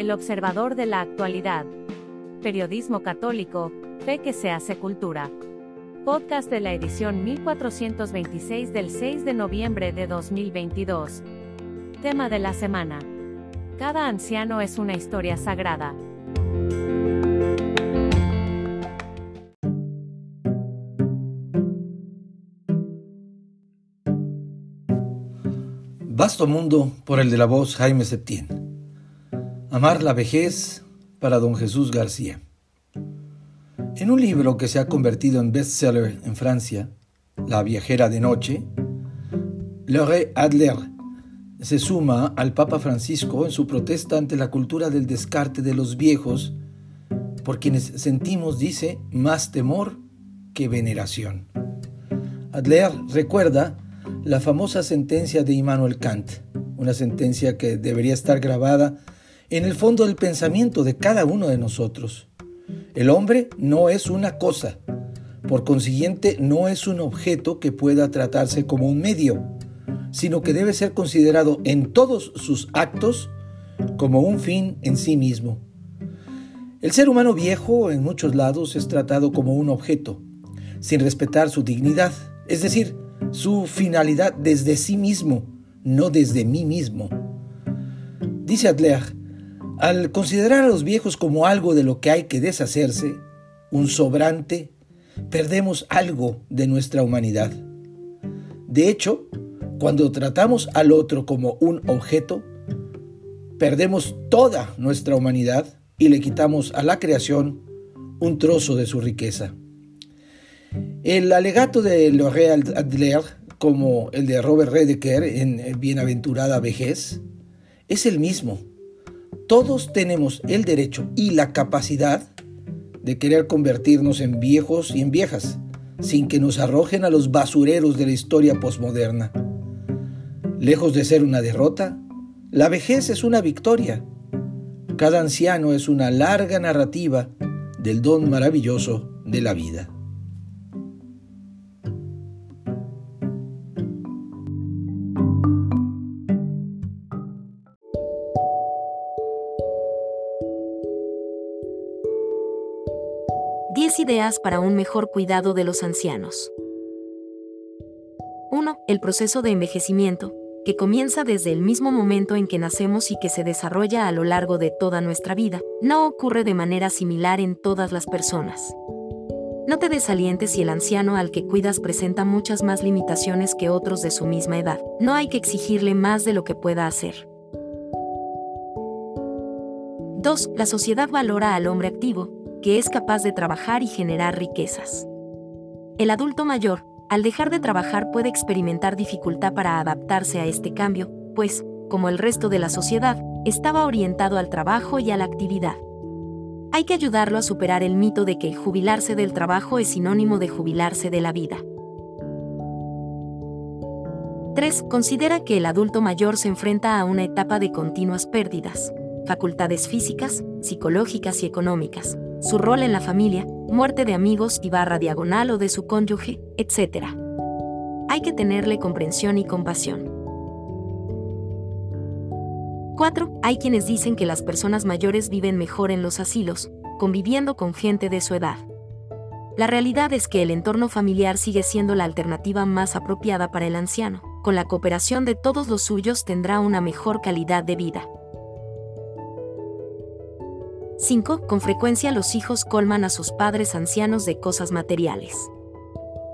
El observador de la actualidad. Periodismo católico, fe que se hace cultura. Podcast de la edición 1426 del 6 de noviembre de 2022. Tema de la semana. Cada anciano es una historia sagrada. Vasto mundo por el de la voz Jaime Septién. Amar la vejez para don Jesús García. En un libro que se ha convertido en bestseller en Francia, La viajera de noche, Laure Adler se suma al Papa Francisco en su protesta ante la cultura del descarte de los viejos, por quienes sentimos, dice, más temor que veneración. Adler recuerda la famosa sentencia de Immanuel Kant, una sentencia que debería estar grabada en el fondo del pensamiento de cada uno de nosotros. El hombre no es una cosa, por consiguiente no es un objeto que pueda tratarse como un medio, sino que debe ser considerado en todos sus actos como un fin en sí mismo. El ser humano viejo en muchos lados es tratado como un objeto, sin respetar su dignidad, es decir, su finalidad desde sí mismo, no desde mí mismo. Dice Adler, al considerar a los viejos como algo de lo que hay que deshacerse, un sobrante, perdemos algo de nuestra humanidad. De hecho, cuando tratamos al otro como un objeto, perdemos toda nuestra humanidad y le quitamos a la creación un trozo de su riqueza. El alegato de L'Oréal Adler, como el de Robert Redeker en Bienaventurada Vejez, es el mismo. Todos tenemos el derecho y la capacidad de querer convertirnos en viejos y en viejas, sin que nos arrojen a los basureros de la historia posmoderna. Lejos de ser una derrota, la vejez es una victoria. Cada anciano es una larga narrativa del don maravilloso de la vida. Ideas para un mejor cuidado de los ancianos. 1. El proceso de envejecimiento, que comienza desde el mismo momento en que nacemos y que se desarrolla a lo largo de toda nuestra vida, no ocurre de manera similar en todas las personas. No te desalientes si el anciano al que cuidas presenta muchas más limitaciones que otros de su misma edad. No hay que exigirle más de lo que pueda hacer. 2. La sociedad valora al hombre activo, que es capaz de trabajar y generar riquezas. El adulto mayor, al dejar de trabajar puede experimentar dificultad para adaptarse a este cambio, pues, como el resto de la sociedad, estaba orientado al trabajo y a la actividad. Hay que ayudarlo a superar el mito de que jubilarse del trabajo es sinónimo de jubilarse de la vida. 3. Considera que el adulto mayor se enfrenta a una etapa de continuas pérdidas, facultades físicas, psicológicas y económicas, su rol en la familia, muerte de amigos y barra diagonal o de su cónyuge, etc. Hay que tenerle comprensión y compasión. 4. Hay quienes dicen que las personas mayores viven mejor en los asilos, conviviendo con gente de su edad. La realidad es que el entorno familiar sigue siendo la alternativa más apropiada para el anciano. Con la cooperación de todos los suyos tendrá una mejor calidad de vida. 5. Con frecuencia los hijos colman a sus padres ancianos de cosas materiales.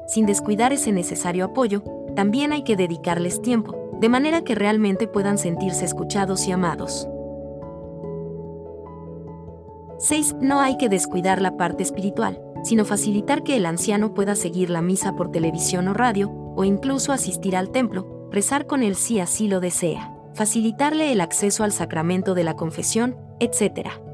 Sin descuidar ese necesario apoyo, también hay que dedicarles tiempo, de manera que realmente puedan sentirse escuchados y amados. 6. No hay que descuidar la parte espiritual, sino facilitar que el anciano pueda seguir la misa por televisión o radio, o incluso asistir al templo, rezar con él si así lo desea, facilitarle el acceso al sacramento de la confesión, etc.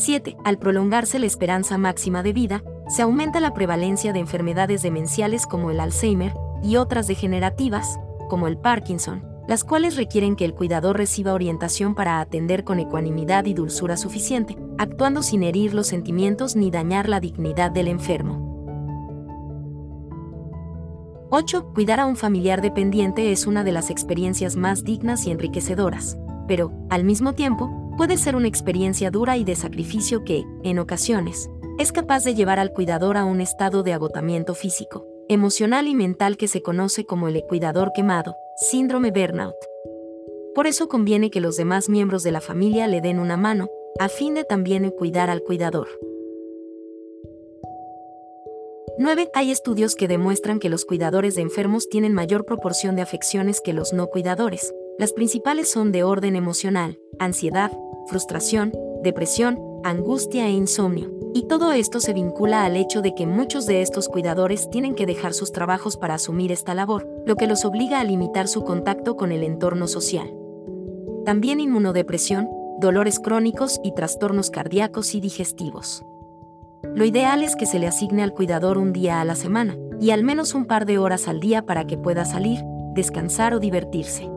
7. Al prolongarse la esperanza máxima de vida, se aumenta la prevalencia de enfermedades demenciales como el Alzheimer y otras degenerativas, como el Parkinson, las cuales requieren que el cuidador reciba orientación para atender con ecuanimidad y dulzura suficiente, actuando sin herir los sentimientos ni dañar la dignidad del enfermo. 8. Cuidar a un familiar dependiente es una de las experiencias más dignas y enriquecedoras pero, al mismo tiempo, puede ser una experiencia dura y de sacrificio que, en ocasiones, es capaz de llevar al cuidador a un estado de agotamiento físico, emocional y mental que se conoce como el cuidador quemado, síndrome burnout. Por eso conviene que los demás miembros de la familia le den una mano, a fin de también cuidar al cuidador. 9. Hay estudios que demuestran que los cuidadores de enfermos tienen mayor proporción de afecciones que los no cuidadores. Las principales son de orden emocional, ansiedad, frustración, depresión, angustia e insomnio. Y todo esto se vincula al hecho de que muchos de estos cuidadores tienen que dejar sus trabajos para asumir esta labor, lo que los obliga a limitar su contacto con el entorno social. También inmunodepresión, dolores crónicos y trastornos cardíacos y digestivos. Lo ideal es que se le asigne al cuidador un día a la semana, y al menos un par de horas al día para que pueda salir, descansar o divertirse.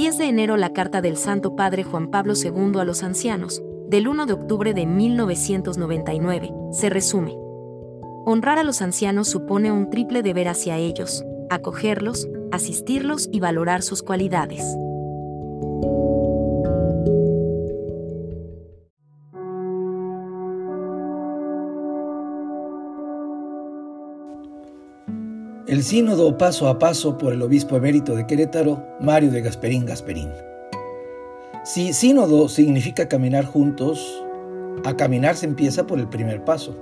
10 de enero la carta del Santo Padre Juan Pablo II a los ancianos, del 1 de octubre de 1999, se resume. Honrar a los ancianos supone un triple deber hacia ellos, acogerlos, asistirlos y valorar sus cualidades. El sínodo paso a paso por el obispo emérito de Querétaro, Mario de Gasperín Gasperín. Si sínodo significa caminar juntos, a caminar se empieza por el primer paso.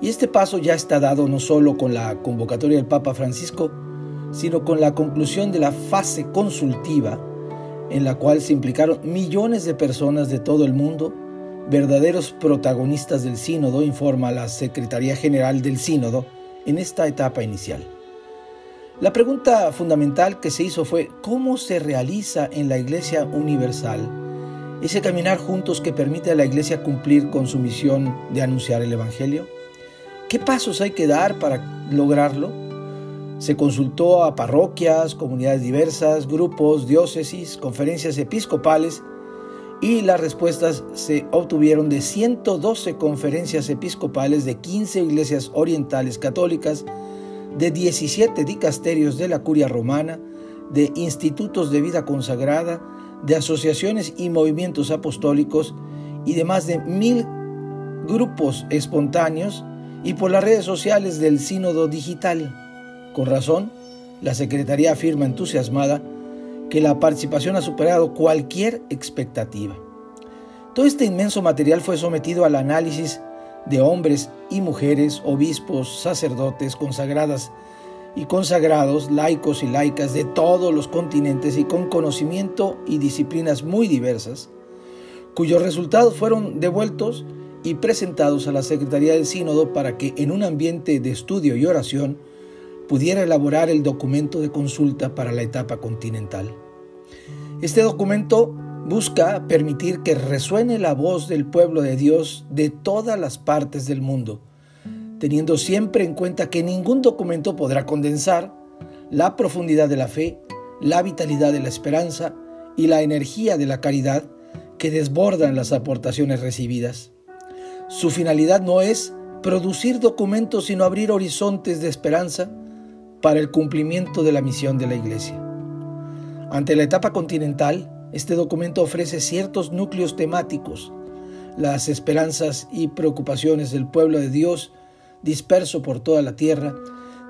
Y este paso ya está dado no solo con la convocatoria del Papa Francisco, sino con la conclusión de la fase consultiva en la cual se implicaron millones de personas de todo el mundo, verdaderos protagonistas del sínodo, informa la Secretaría General del Sínodo en esta etapa inicial. La pregunta fundamental que se hizo fue, ¿cómo se realiza en la Iglesia Universal ese caminar juntos que permite a la Iglesia cumplir con su misión de anunciar el Evangelio? ¿Qué pasos hay que dar para lograrlo? Se consultó a parroquias, comunidades diversas, grupos, diócesis, conferencias episcopales y las respuestas se obtuvieron de 112 conferencias episcopales de 15 iglesias orientales católicas, de 17 dicasterios de la curia romana, de institutos de vida consagrada, de asociaciones y movimientos apostólicos y de más de mil grupos espontáneos y por las redes sociales del sínodo digital. Con razón, la Secretaría afirma entusiasmada que la participación ha superado cualquier expectativa. Todo este inmenso material fue sometido al análisis de hombres y mujeres, obispos, sacerdotes, consagradas y consagrados, laicos y laicas de todos los continentes y con conocimiento y disciplinas muy diversas, cuyos resultados fueron devueltos y presentados a la Secretaría del Sínodo para que en un ambiente de estudio y oración pudiera elaborar el documento de consulta para la etapa continental. Este documento busca permitir que resuene la voz del pueblo de Dios de todas las partes del mundo, teniendo siempre en cuenta que ningún documento podrá condensar la profundidad de la fe, la vitalidad de la esperanza y la energía de la caridad que desbordan las aportaciones recibidas. Su finalidad no es producir documentos, sino abrir horizontes de esperanza para el cumplimiento de la misión de la Iglesia. Ante la etapa continental, este documento ofrece ciertos núcleos temáticos, las esperanzas y preocupaciones del pueblo de Dios disperso por toda la tierra,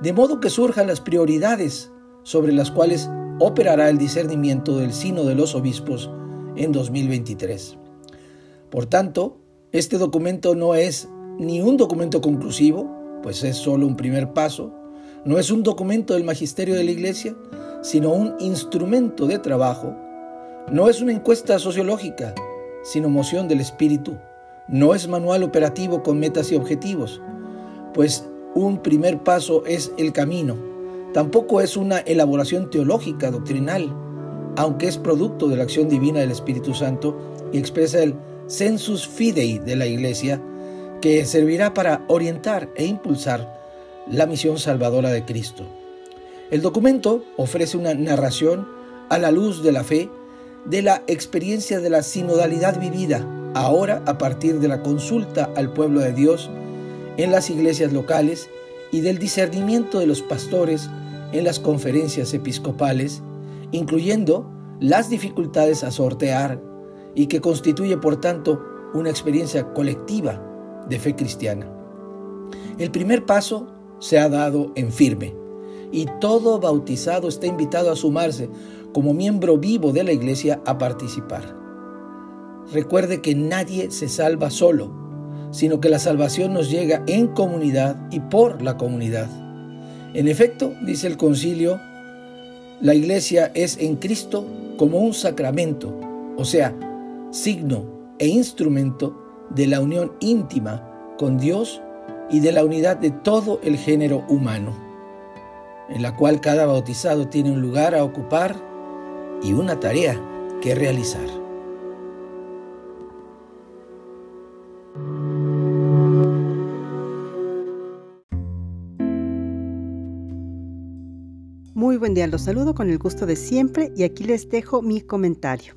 de modo que surjan las prioridades sobre las cuales operará el discernimiento del Sino de los Obispos en 2023. Por tanto, este documento no es ni un documento conclusivo, pues es solo un primer paso, no es un documento del magisterio de la Iglesia, sino un instrumento de trabajo, no es una encuesta sociológica, sino moción del espíritu, no es manual operativo con metas y objetivos, pues un primer paso es el camino. Tampoco es una elaboración teológica, doctrinal, aunque es producto de la acción divina del Espíritu Santo y expresa el sensus fidei de la Iglesia, que servirá para orientar e impulsar la misión salvadora de Cristo. El documento ofrece una narración a la luz de la fe de la experiencia de la sinodalidad vivida, ahora a partir de la consulta al pueblo de Dios en las iglesias locales y del discernimiento de los pastores en las conferencias episcopales, incluyendo las dificultades a sortear y que constituye por tanto una experiencia colectiva de fe cristiana. El primer paso se ha dado en firme y todo bautizado está invitado a sumarse como miembro vivo de la iglesia a participar. Recuerde que nadie se salva solo, sino que la salvación nos llega en comunidad y por la comunidad. En efecto, dice el concilio, la iglesia es en Cristo como un sacramento, o sea, signo e instrumento de la unión íntima con Dios y de la unidad de todo el género humano, en la cual cada bautizado tiene un lugar a ocupar y una tarea que realizar. Muy buen día, los saludo con el gusto de siempre y aquí les dejo mi comentario.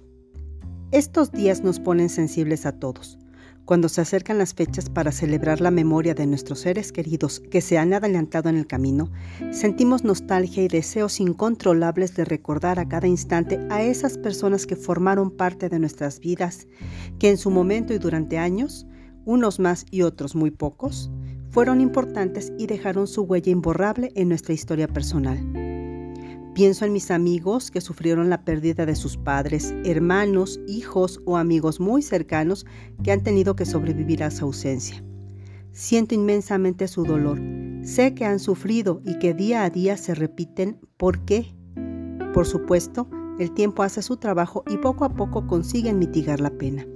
Estos días nos ponen sensibles a todos cuando se acercan las fechas para celebrar la memoria de nuestros seres queridos que se han adelantado en el camino, sentimos nostalgia y deseos incontrolables de recordar a cada instante a esas personas que formaron parte de nuestras vidas, que en su momento y durante años, unos más y otros muy pocos, fueron importantes y dejaron su huella imborrable en nuestra historia personal. Pienso en mis amigos que sufrieron la pérdida de sus padres, hermanos, hijos o amigos muy cercanos que han tenido que sobrevivir a su ausencia. Siento inmensamente su dolor. Sé que han sufrido y que día a día se repiten por qué. Por supuesto, el tiempo hace su trabajo y poco a poco consiguen mitigar la pena.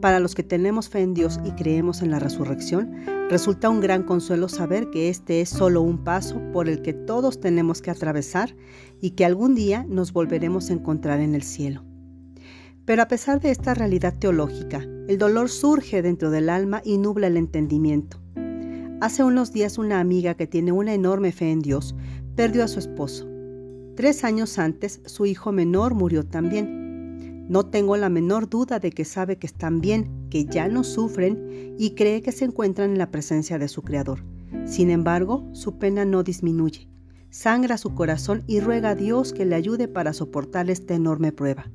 Para los que tenemos fe en Dios y creemos en la resurrección, resulta un gran consuelo saber que este es solo un paso por el que todos tenemos que atravesar y que algún día nos volveremos a encontrar en el cielo. Pero a pesar de esta realidad teológica, el dolor surge dentro del alma y nubla el entendimiento. Hace unos días una amiga que tiene una enorme fe en Dios perdió a su esposo. Tres años antes su hijo menor murió también no tengo la menor duda de que sabe que están bien, que ya no sufren y cree que se encuentran en la presencia de su Creador. Sin embargo, su pena no disminuye. Sangra su corazón y ruega a Dios que le ayude para soportar esta enorme prueba.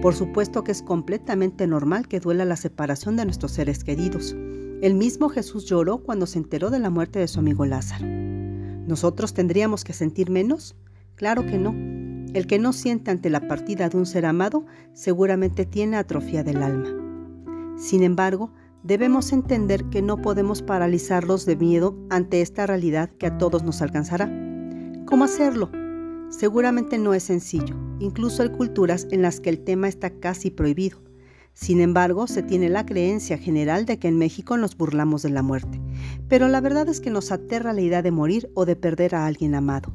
Por supuesto que es completamente normal que duela la separación de nuestros seres queridos. El mismo Jesús lloró cuando se enteró de la muerte de su amigo Lázaro. ¿Nosotros tendríamos que sentir menos? Claro que no. El que no siente ante la partida de un ser amado seguramente tiene atrofia del alma. Sin embargo, debemos entender que no podemos paralizarlos de miedo ante esta realidad que a todos nos alcanzará. ¿Cómo hacerlo? Seguramente no es sencillo, incluso hay culturas en las que el tema está casi prohibido. Sin embargo, se tiene la creencia general de que en México nos burlamos de la muerte, pero la verdad es que nos aterra la idea de morir o de perder a alguien amado.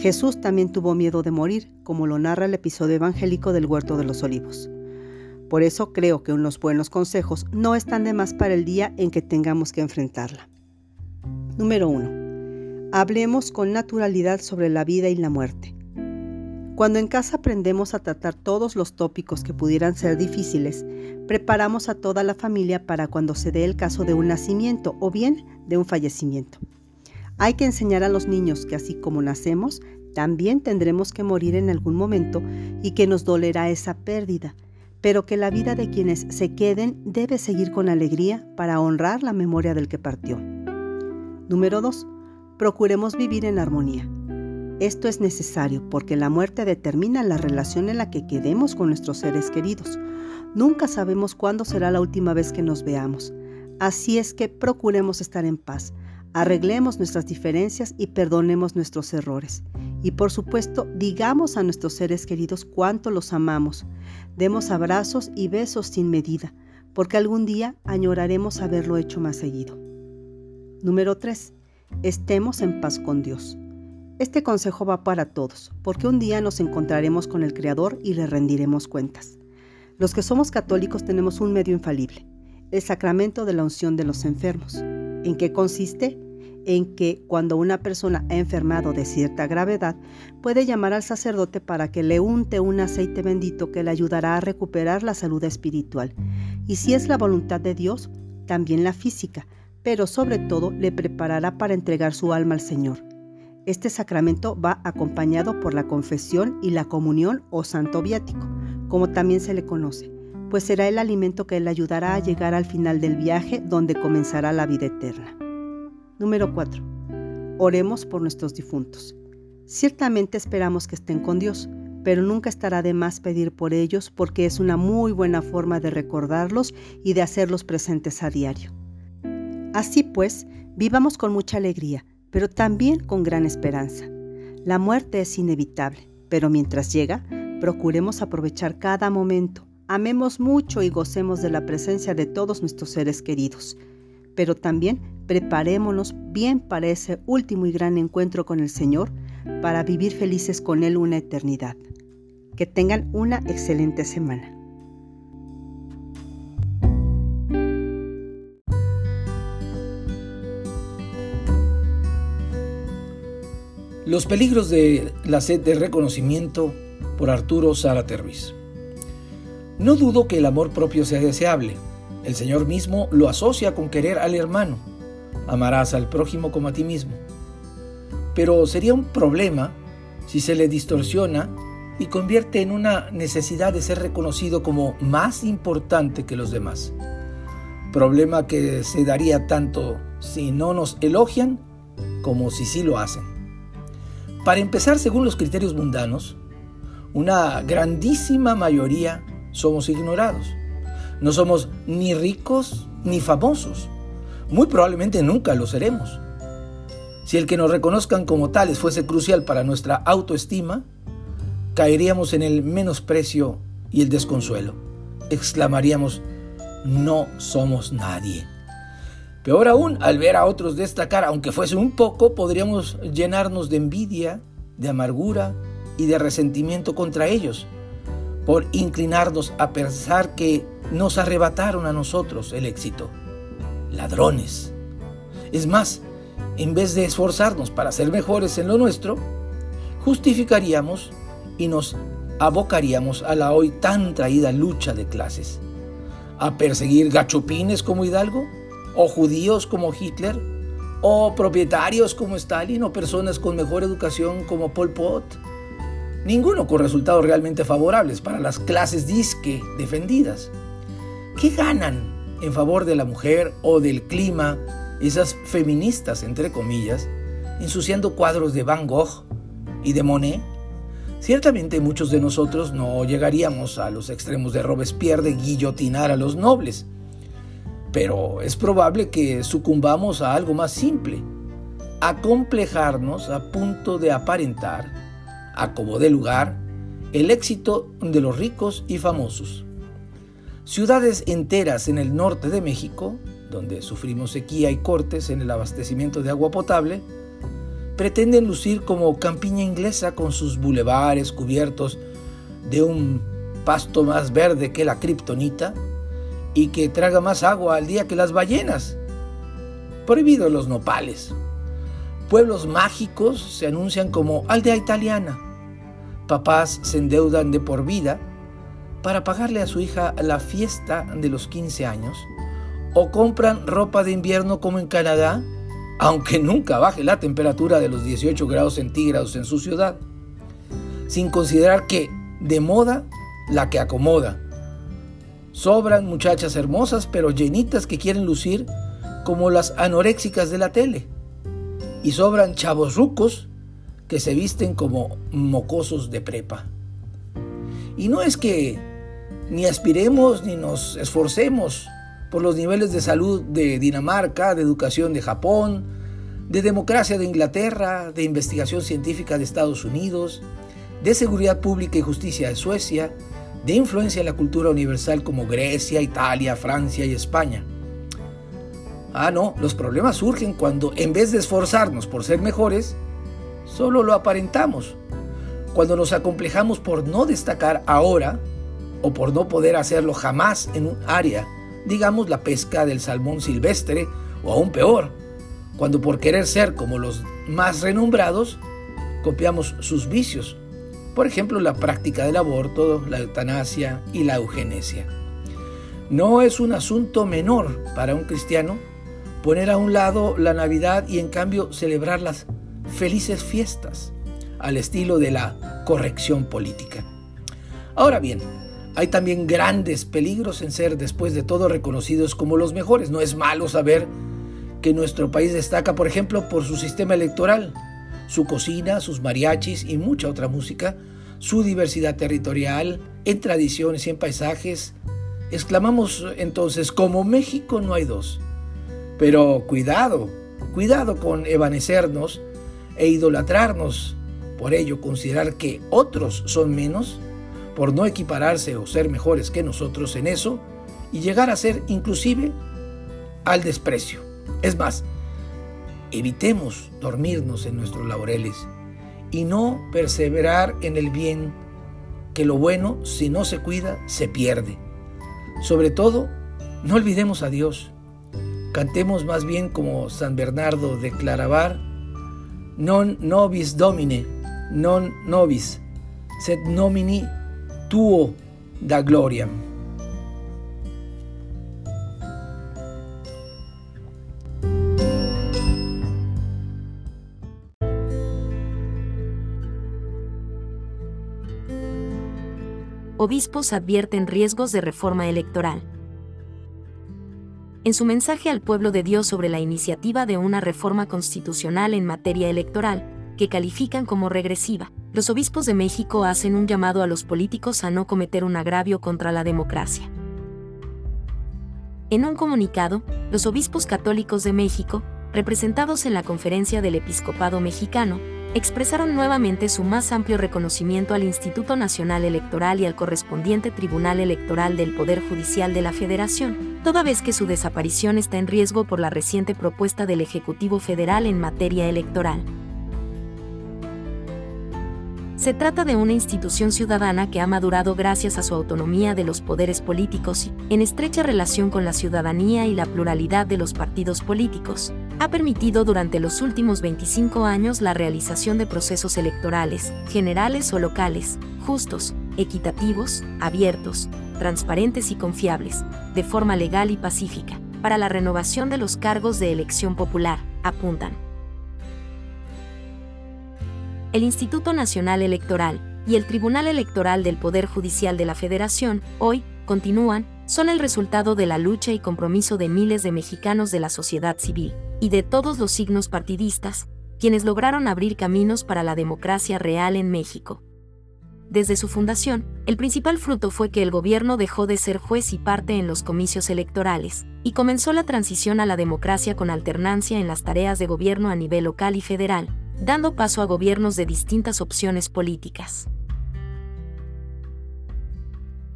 Jesús también tuvo miedo de morir, como lo narra el episodio evangélico del Huerto de los Olivos. Por eso creo que unos buenos consejos no están de más para el día en que tengamos que enfrentarla. Número 1. Hablemos con naturalidad sobre la vida y la muerte. Cuando en casa aprendemos a tratar todos los tópicos que pudieran ser difíciles, preparamos a toda la familia para cuando se dé el caso de un nacimiento o bien de un fallecimiento. Hay que enseñar a los niños que así como nacemos, también tendremos que morir en algún momento y que nos dolerá esa pérdida, pero que la vida de quienes se queden debe seguir con alegría para honrar la memoria del que partió. Número 2. Procuremos vivir en armonía. Esto es necesario porque la muerte determina la relación en la que quedemos con nuestros seres queridos. Nunca sabemos cuándo será la última vez que nos veamos. Así es que procuremos estar en paz, Arreglemos nuestras diferencias y perdonemos nuestros errores. Y por supuesto, digamos a nuestros seres queridos cuánto los amamos. Demos abrazos y besos sin medida, porque algún día añoraremos haberlo hecho más seguido. Número 3. Estemos en paz con Dios. Este consejo va para todos, porque un día nos encontraremos con el Creador y le rendiremos cuentas. Los que somos católicos tenemos un medio infalible, el sacramento de la unción de los enfermos. ¿En qué consiste? En que cuando una persona ha enfermado de cierta gravedad, puede llamar al sacerdote para que le unte un aceite bendito que le ayudará a recuperar la salud espiritual. Y si es la voluntad de Dios, también la física, pero sobre todo le preparará para entregar su alma al Señor. Este sacramento va acompañado por la confesión y la comunión o santo viático, como también se le conoce, pues será el alimento que le ayudará a llegar al final del viaje donde comenzará la vida eterna. Número 4. Oremos por nuestros difuntos. Ciertamente esperamos que estén con Dios, pero nunca estará de más pedir por ellos porque es una muy buena forma de recordarlos y de hacerlos presentes a diario. Así pues, vivamos con mucha alegría, pero también con gran esperanza. La muerte es inevitable, pero mientras llega, procuremos aprovechar cada momento, amemos mucho y gocemos de la presencia de todos nuestros seres queridos, pero también preparémonos bien para ese último y gran encuentro con el Señor, para vivir felices con Él una eternidad. Que tengan una excelente semana. Los peligros de la sed de reconocimiento por Arturo Sara Tervis. No dudo que el amor propio sea deseable. El Señor mismo lo asocia con querer al hermano. Amarás al prójimo como a ti mismo. Pero sería un problema si se le distorsiona y convierte en una necesidad de ser reconocido como más importante que los demás. Problema que se daría tanto si no nos elogian como si sí lo hacen. Para empezar, según los criterios mundanos, una grandísima mayoría somos ignorados. No somos ni ricos ni famosos. Muy probablemente nunca lo seremos. Si el que nos reconozcan como tales fuese crucial para nuestra autoestima, caeríamos en el menosprecio y el desconsuelo. Exclamaríamos, no somos nadie. Peor aún, al ver a otros destacar, aunque fuese un poco, podríamos llenarnos de envidia, de amargura y de resentimiento contra ellos, por inclinarnos a pensar que nos arrebataron a nosotros el éxito. Ladrones. Es más, en vez de esforzarnos para ser mejores en lo nuestro, justificaríamos y nos abocaríamos a la hoy tan traída lucha de clases, a perseguir gachupines como Hidalgo, o judíos como Hitler, o propietarios como Stalin, o personas con mejor educación como Pol Pot. Ninguno con resultados realmente favorables para las clases disque defendidas. ¿Qué ganan en favor de la mujer o del clima esas feministas, entre comillas, ensuciando cuadros de Van Gogh y de Monet? Ciertamente muchos de nosotros no llegaríamos a los extremos de Robespierre de guillotinar a los nobles, pero es probable que sucumbamos a algo más simple, a complejarnos a punto de aparentar, a como de lugar, el éxito de los ricos y famosos. Ciudades enteras en el norte de México, donde sufrimos sequía y cortes en el abastecimiento de agua potable, pretenden lucir como campiña inglesa con sus bulevares cubiertos de un pasto más verde que la kriptonita y que traga más agua al día que las ballenas. Prohibidos los nopales. Pueblos mágicos se anuncian como aldea italiana. Papás se endeudan de por vida para pagarle a su hija la fiesta de los 15 años. O compran ropa de invierno como en Canadá aunque nunca baje la temperatura de los 18 grados centígrados en su ciudad, sin considerar que de moda la que acomoda. Sobran muchachas hermosas pero llenitas que quieren lucir como las anoréxicas de la tele. Y sobran chavos rucos que se visten como mocosos de prepa. Y no es que ni aspiremos ni nos esforcemos por los niveles de salud de Dinamarca, de educación de Japón, de democracia de Inglaterra, de investigación científica de Estados Unidos, de seguridad pública y justicia de Suecia, de influencia en la cultura universal como Grecia, Italia, Francia y España. Ah, no, los problemas surgen cuando en vez de esforzarnos por ser mejores, solo lo aparentamos. Cuando nos acomplejamos por no destacar ahora o por no poder hacerlo jamás en un área digamos la pesca del salmón silvestre, o aún peor, cuando por querer ser como los más renombrados, copiamos sus vicios, por ejemplo la práctica del aborto, la eutanasia y la eugenesia. No es un asunto menor para un cristiano poner a un lado la Navidad y en cambio celebrar las felices fiestas, al estilo de la corrección política. Ahora bien, hay también grandes peligros en ser después de todo reconocidos como los mejores. No es malo saber que nuestro país destaca, por ejemplo, por su sistema electoral, su cocina, sus mariachis y mucha otra música, su diversidad territorial, en tradiciones y en paisajes. Exclamamos entonces, como México no hay dos. Pero cuidado, cuidado con evanecernos e idolatrarnos, por ello considerar que otros son menos, por no equipararse o ser mejores que nosotros en eso, y llegar a ser inclusive al desprecio. Es más, evitemos dormirnos en nuestros laureles y no perseverar en el bien, que lo bueno, si no se cuida, se pierde. Sobre todo, no olvidemos a Dios. Cantemos más bien como San Bernardo de Claravar, non nobis domine, non nobis, sed nomini tuo da gloriam. obispos advierten riesgos de reforma electoral. En su mensaje al pueblo de Dios sobre la iniciativa de una reforma constitucional en materia electoral, que califican como regresiva, los obispos de México hacen un llamado a los políticos a no cometer un agravio contra la democracia. En un comunicado, los obispos católicos de México, representados en la Conferencia del Episcopado Mexicano, expresaron nuevamente su más amplio reconocimiento al Instituto Nacional Electoral y al correspondiente Tribunal Electoral del Poder Judicial de la Federación, toda vez que su desaparición está en riesgo por la reciente propuesta del Ejecutivo Federal en materia electoral. Se trata de una institución ciudadana que ha madurado gracias a su autonomía de los poderes políticos y, en estrecha relación con la ciudadanía y la pluralidad de los partidos políticos, ha permitido durante los últimos 25 años la realización de procesos electorales, generales o locales, justos, equitativos, abiertos, transparentes y confiables, de forma legal y pacífica, para la renovación de los cargos de elección popular, apuntan el Instituto Nacional Electoral y el Tribunal Electoral del Poder Judicial de la Federación, hoy, continúan, son el resultado de la lucha y compromiso de miles de mexicanos de la sociedad civil, y de todos los signos partidistas, quienes lograron abrir caminos para la democracia real en México. Desde su fundación, el principal fruto fue que el gobierno dejó de ser juez y parte en los comicios electorales, y comenzó la transición a la democracia con alternancia en las tareas de gobierno a nivel local y federal, dando paso a gobiernos de distintas opciones políticas.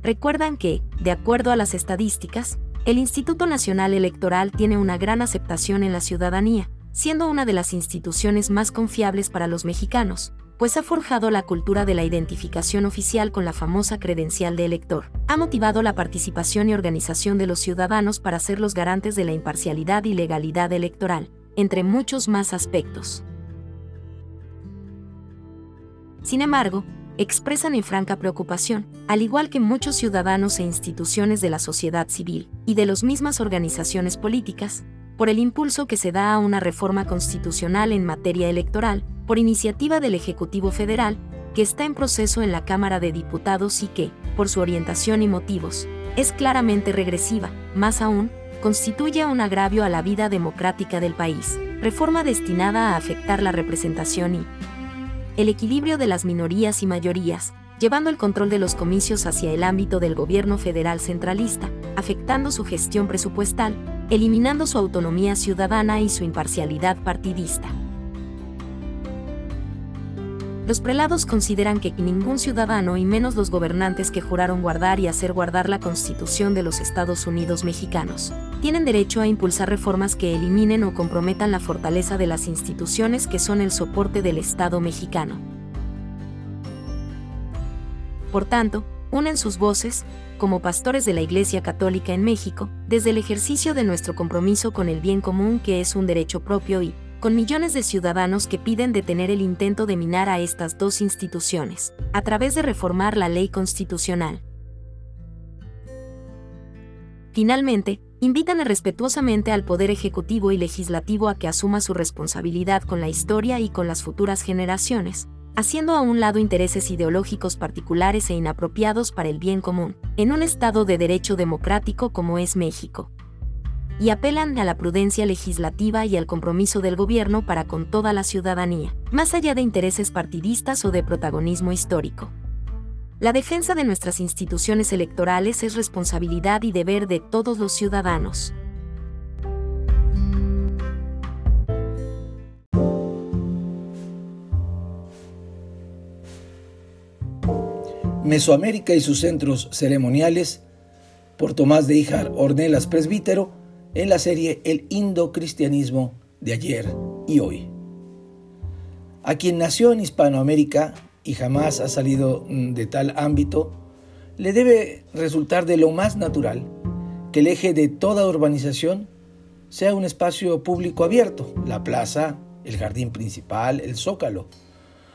Recuerdan que, de acuerdo a las estadísticas, el Instituto Nacional Electoral tiene una gran aceptación en la ciudadanía, siendo una de las instituciones más confiables para los mexicanos, pues ha forjado la cultura de la identificación oficial con la famosa credencial de elector, ha motivado la participación y organización de los ciudadanos para ser los garantes de la imparcialidad y legalidad electoral, entre muchos más aspectos. Sin embargo, expresan en franca preocupación, al igual que muchos ciudadanos e instituciones de la sociedad civil y de las mismas organizaciones políticas, por el impulso que se da a una reforma constitucional en materia electoral, por iniciativa del Ejecutivo Federal, que está en proceso en la Cámara de Diputados y que, por su orientación y motivos, es claramente regresiva, más aún, constituye un agravio a la vida democrática del país, reforma destinada a afectar la representación y, el equilibrio de las minorías y mayorías, llevando el control de los comicios hacia el ámbito del gobierno federal centralista, afectando su gestión presupuestal, eliminando su autonomía ciudadana y su imparcialidad partidista. Los prelados consideran que ningún ciudadano y menos los gobernantes que juraron guardar y hacer guardar la Constitución de los Estados Unidos mexicanos, tienen derecho a impulsar reformas que eliminen o comprometan la fortaleza de las instituciones que son el soporte del Estado mexicano. Por tanto, unen sus voces, como pastores de la Iglesia Católica en México, desde el ejercicio de nuestro compromiso con el bien común que es un derecho propio y, con millones de ciudadanos que piden detener el intento de minar a estas dos instituciones, a través de reformar la ley constitucional. Finalmente, invitan respetuosamente al Poder Ejecutivo y Legislativo a que asuma su responsabilidad con la historia y con las futuras generaciones, haciendo a un lado intereses ideológicos particulares e inapropiados para el bien común, en un Estado de derecho democrático como es México. Y apelan a la prudencia legislativa y al compromiso del gobierno para con toda la ciudadanía, más allá de intereses partidistas o de protagonismo histórico. La defensa de nuestras instituciones electorales es responsabilidad y deber de todos los ciudadanos. Mesoamérica y sus centros ceremoniales, por Tomás de Híjar Ornelas Presbítero, en la serie El Indo-Cristianismo de ayer y hoy. A quien nació en Hispanoamérica y jamás ha salido mm, de tal ámbito, le debe resultar de lo más natural que el eje de toda urbanización sea un espacio público abierto, la plaza, el jardín principal, el zócalo,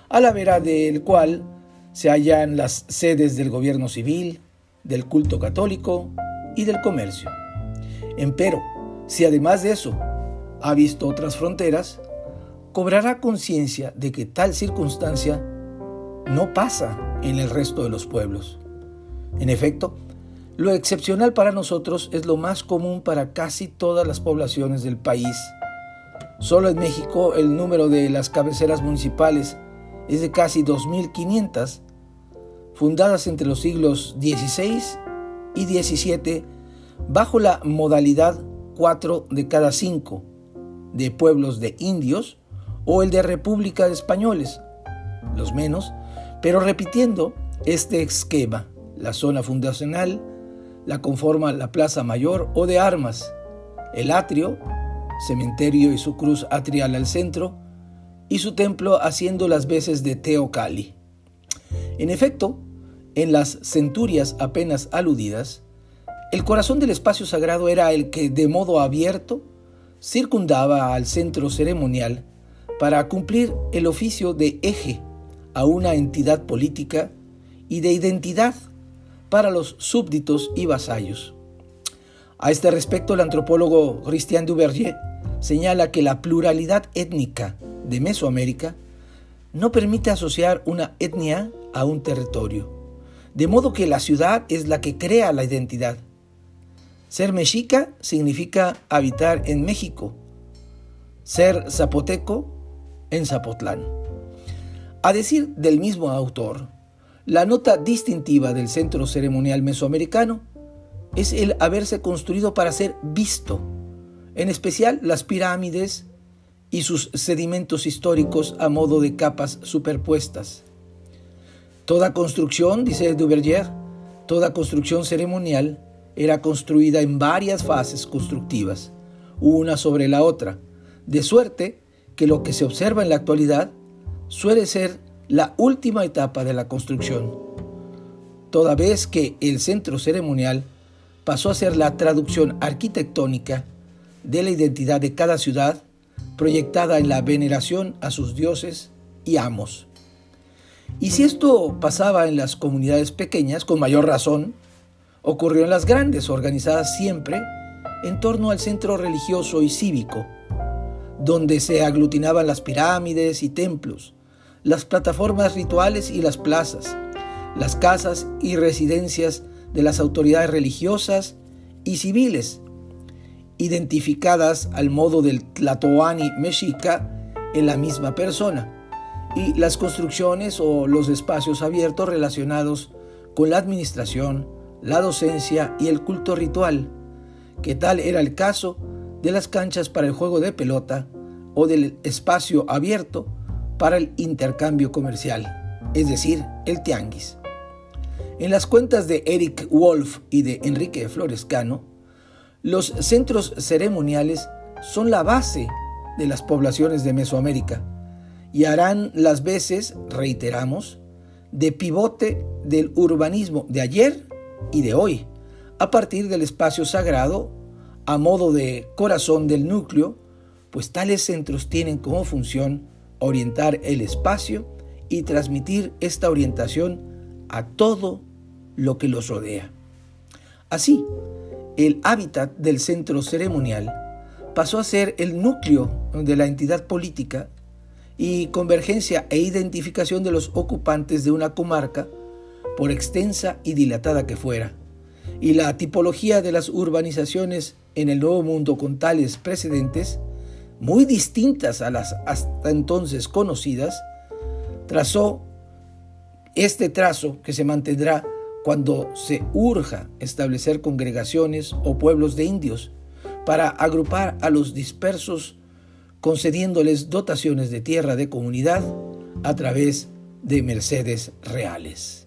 a la vera del cual se hallan las sedes del gobierno civil, del culto católico y del comercio. Empero, si además de eso ha visto otras fronteras, cobrará conciencia de que tal circunstancia no pasa en el resto de los pueblos. En efecto, lo excepcional para nosotros es lo más común para casi todas las poblaciones del país. Solo en México el número de las cabeceras municipales es de casi 2.500 fundadas entre los siglos XVI y XVII bajo la modalidad 4 de cada 5 de pueblos de indios o el de república de españoles, los menos, pero repitiendo este esquema, la zona fundacional la conforma la plaza mayor o de armas, el atrio, cementerio y su cruz atrial al centro, y su templo haciendo las veces de Teocali. En efecto, en las centurias apenas aludidas, el corazón del espacio sagrado era el que de modo abierto circundaba al centro ceremonial para cumplir el oficio de eje a una entidad política y de identidad para los súbditos y vasallos. A este respecto, el antropólogo Christian Duverger señala que la pluralidad étnica de Mesoamérica no permite asociar una etnia a un territorio de modo que la ciudad es la que crea la identidad. Ser mexica significa habitar en México. Ser zapoteco en Zapotlán. A decir del mismo autor, la nota distintiva del centro ceremonial mesoamericano es el haberse construido para ser visto, en especial las pirámides y sus sedimentos históricos a modo de capas superpuestas. Toda construcción, dice Duverger, toda construcción ceremonial era construida en varias fases constructivas, una sobre la otra, de suerte que lo que se observa en la actualidad suele ser la última etapa de la construcción, toda vez que el centro ceremonial pasó a ser la traducción arquitectónica de la identidad de cada ciudad proyectada en la veneración a sus dioses y amos. Y si esto pasaba en las comunidades pequeñas, con mayor razón, ocurrió en las grandes, organizadas siempre en torno al centro religioso y cívico, donde se aglutinaban las pirámides y templos, las plataformas rituales y las plazas, las casas y residencias de las autoridades religiosas y civiles, identificadas al modo del Tlatoani mexica en la misma persona y las construcciones o los espacios abiertos relacionados con la administración, la docencia y el culto ritual, que tal era el caso de las canchas para el juego de pelota o del espacio abierto para el intercambio comercial, es decir, el tianguis. En las cuentas de Eric Wolf y de Enrique Florescano, los centros ceremoniales son la base de las poblaciones de Mesoamérica y harán las veces, reiteramos, de pivote del urbanismo de ayer y de hoy, a partir del espacio sagrado, a modo de corazón del núcleo, pues tales centros tienen como función orientar el espacio y transmitir esta orientación a todo lo que los rodea. Así, el hábitat del centro ceremonial pasó a ser el núcleo de la entidad política y convergencia e identificación de los ocupantes de una comarca, por extensa y dilatada que fuera, y la tipología de las urbanizaciones en el Nuevo Mundo con tales precedentes, muy distintas a las hasta entonces conocidas, trazó este trazo que se mantendrá cuando se urja establecer congregaciones o pueblos de indios para agrupar a los dispersos concediéndoles dotaciones de tierra de comunidad a través de mercedes reales.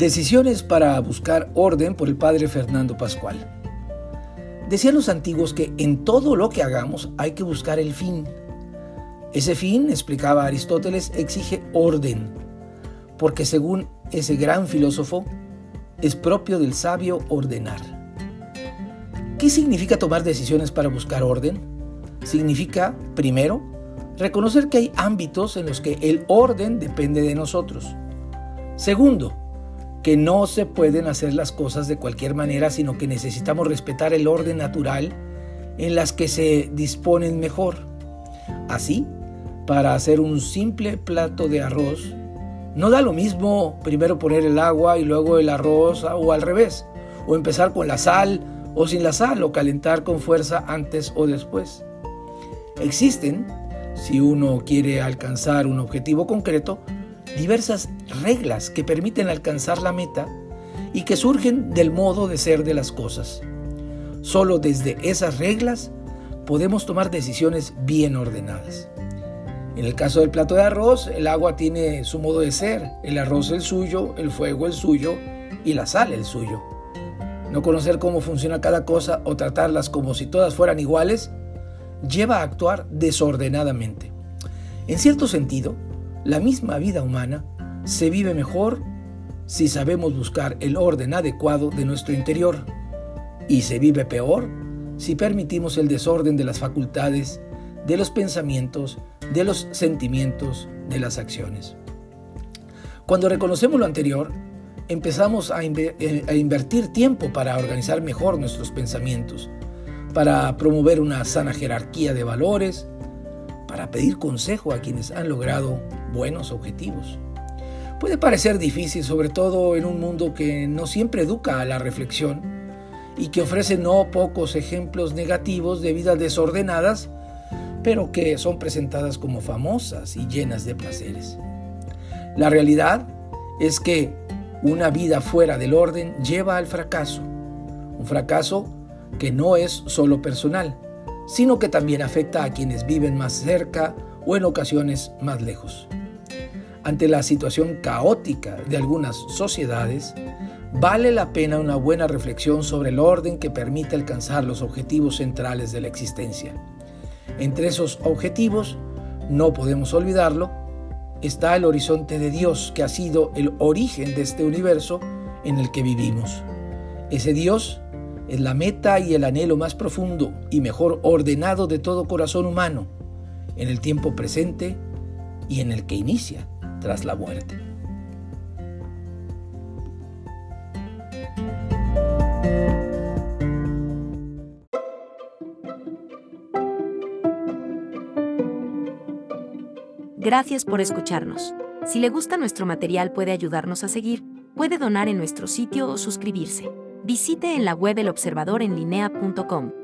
Decisiones para buscar orden por el padre Fernando Pascual. Decían los antiguos que en todo lo que hagamos hay que buscar el fin, ese fin, explicaba Aristóteles, exige orden, porque según ese gran filósofo, es propio del sabio ordenar. ¿Qué significa tomar decisiones para buscar orden? Significa, primero, reconocer que hay ámbitos en los que el orden depende de nosotros. Segundo, que no se pueden hacer las cosas de cualquier manera, sino que necesitamos respetar el orden natural en las que se disponen mejor. Así, para hacer un simple plato de arroz, no da lo mismo primero poner el agua y luego el arroz o al revés, o empezar con la sal o sin la sal, o calentar con fuerza antes o después. Existen, si uno quiere alcanzar un objetivo concreto, diversas reglas que permiten alcanzar la meta y que surgen del modo de ser de las cosas. Solo desde esas reglas podemos tomar decisiones bien ordenadas. En el caso del plato de arroz, el agua tiene su modo de ser, el arroz el suyo, el fuego el suyo y la sal el suyo. No conocer cómo funciona cada cosa o tratarlas como si todas fueran iguales lleva a actuar desordenadamente. En cierto sentido, la misma vida humana se vive mejor si sabemos buscar el orden adecuado de nuestro interior y se vive peor si permitimos el desorden de las facultades, de los pensamientos de los sentimientos, de las acciones. Cuando reconocemos lo anterior, empezamos eh, a, invertir tiempo para organizar mejor nuestros pensamientos, para promover una sana jerarquía de valores, para pedir consejo a quienes han logrado buenos objetivos. Puede parecer difícil, sobre todo en un mundo que no siempre educa a la reflexión y que ofrece no pocos ejemplos negativos de vidas desordenadas pero que son presentadas como famosas y llenas de placeres. La realidad es que una vida fuera del orden lleva al fracaso, un fracaso que no es solo personal, sino que también afecta a quienes viven más cerca o en ocasiones más lejos. Ante la situación caótica de algunas sociedades, vale la pena una buena reflexión sobre el orden que permite alcanzar los objetivos centrales de la existencia. Entre esos objetivos, no podemos olvidarlo, está el horizonte de Dios, que ha sido el origen de este universo en el que vivimos. Ese Dios es la meta y el anhelo más profundo y mejor ordenado de todo corazón humano, en el tiempo presente y en el que inicia tras la muerte. Gracias por escucharnos. Si le gusta nuestro material puede ayudarnos a seguir, puede donar en nuestro sitio o suscribirse. Visite en la web elobservadorenlinea.com.